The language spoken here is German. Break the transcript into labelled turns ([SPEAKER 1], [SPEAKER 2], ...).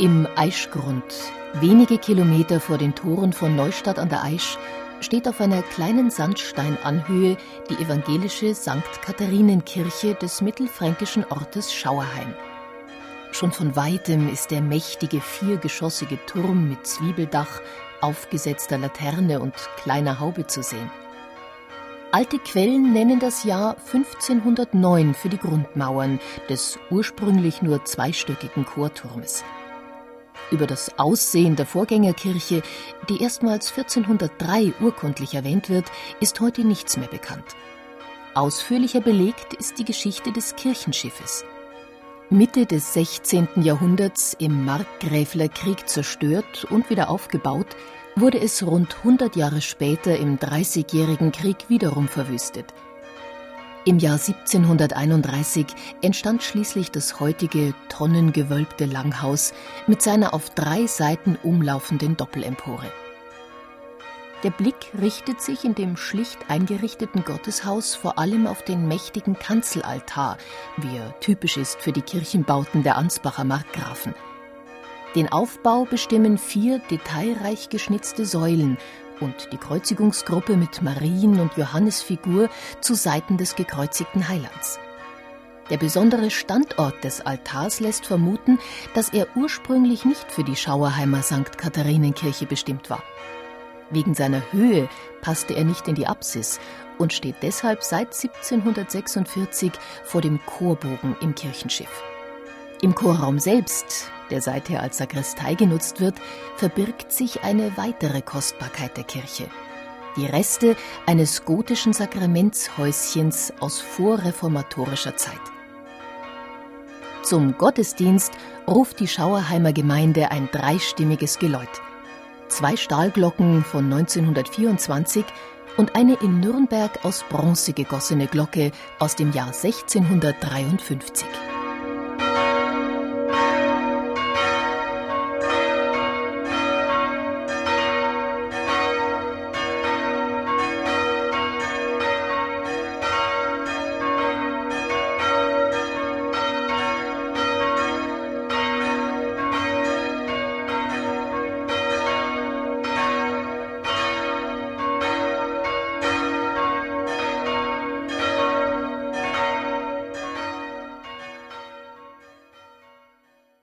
[SPEAKER 1] Im Aischgrund, wenige Kilometer vor den Toren von Neustadt an der Aisch, steht auf einer kleinen Sandsteinanhöhe die evangelische St. Katharinenkirche des mittelfränkischen Ortes Schauerheim. Schon von weitem ist der mächtige viergeschossige Turm mit Zwiebeldach, aufgesetzter Laterne und kleiner Haube zu sehen. Alte Quellen nennen das Jahr 1509 für die Grundmauern des ursprünglich nur zweistöckigen Chorturmes. Über das Aussehen der Vorgängerkirche, die erstmals 1403 urkundlich erwähnt wird, ist heute nichts mehr bekannt. Ausführlicher belegt ist die Geschichte des Kirchenschiffes. Mitte des 16. Jahrhunderts im Markgräfler Krieg zerstört und wieder aufgebaut, wurde es rund 100 Jahre später im Dreißigjährigen Krieg wiederum verwüstet – im Jahr 1731 entstand schließlich das heutige tonnengewölbte Langhaus mit seiner auf drei Seiten umlaufenden Doppelempore. Der Blick richtet sich in dem schlicht eingerichteten Gotteshaus vor allem auf den mächtigen Kanzelaltar, wie er typisch ist für die Kirchenbauten der Ansbacher Markgrafen. Den Aufbau bestimmen vier detailreich geschnitzte Säulen und die Kreuzigungsgruppe mit Marien- und Johannesfigur zu Seiten des gekreuzigten Heilands. Der besondere Standort des Altars lässt vermuten, dass er ursprünglich nicht für die Schauerheimer St. Katharinenkirche bestimmt war. Wegen seiner Höhe passte er nicht in die Apsis und steht deshalb seit 1746 vor dem Chorbogen im Kirchenschiff. Im Chorraum selbst der seither als Sakristei genutzt wird, verbirgt sich eine weitere Kostbarkeit der Kirche. Die Reste eines gotischen Sakramentshäuschens aus vorreformatorischer Zeit. Zum Gottesdienst ruft die Schauerheimer Gemeinde ein dreistimmiges Geläut. Zwei Stahlglocken von 1924 und eine in Nürnberg aus Bronze gegossene Glocke aus dem Jahr 1653.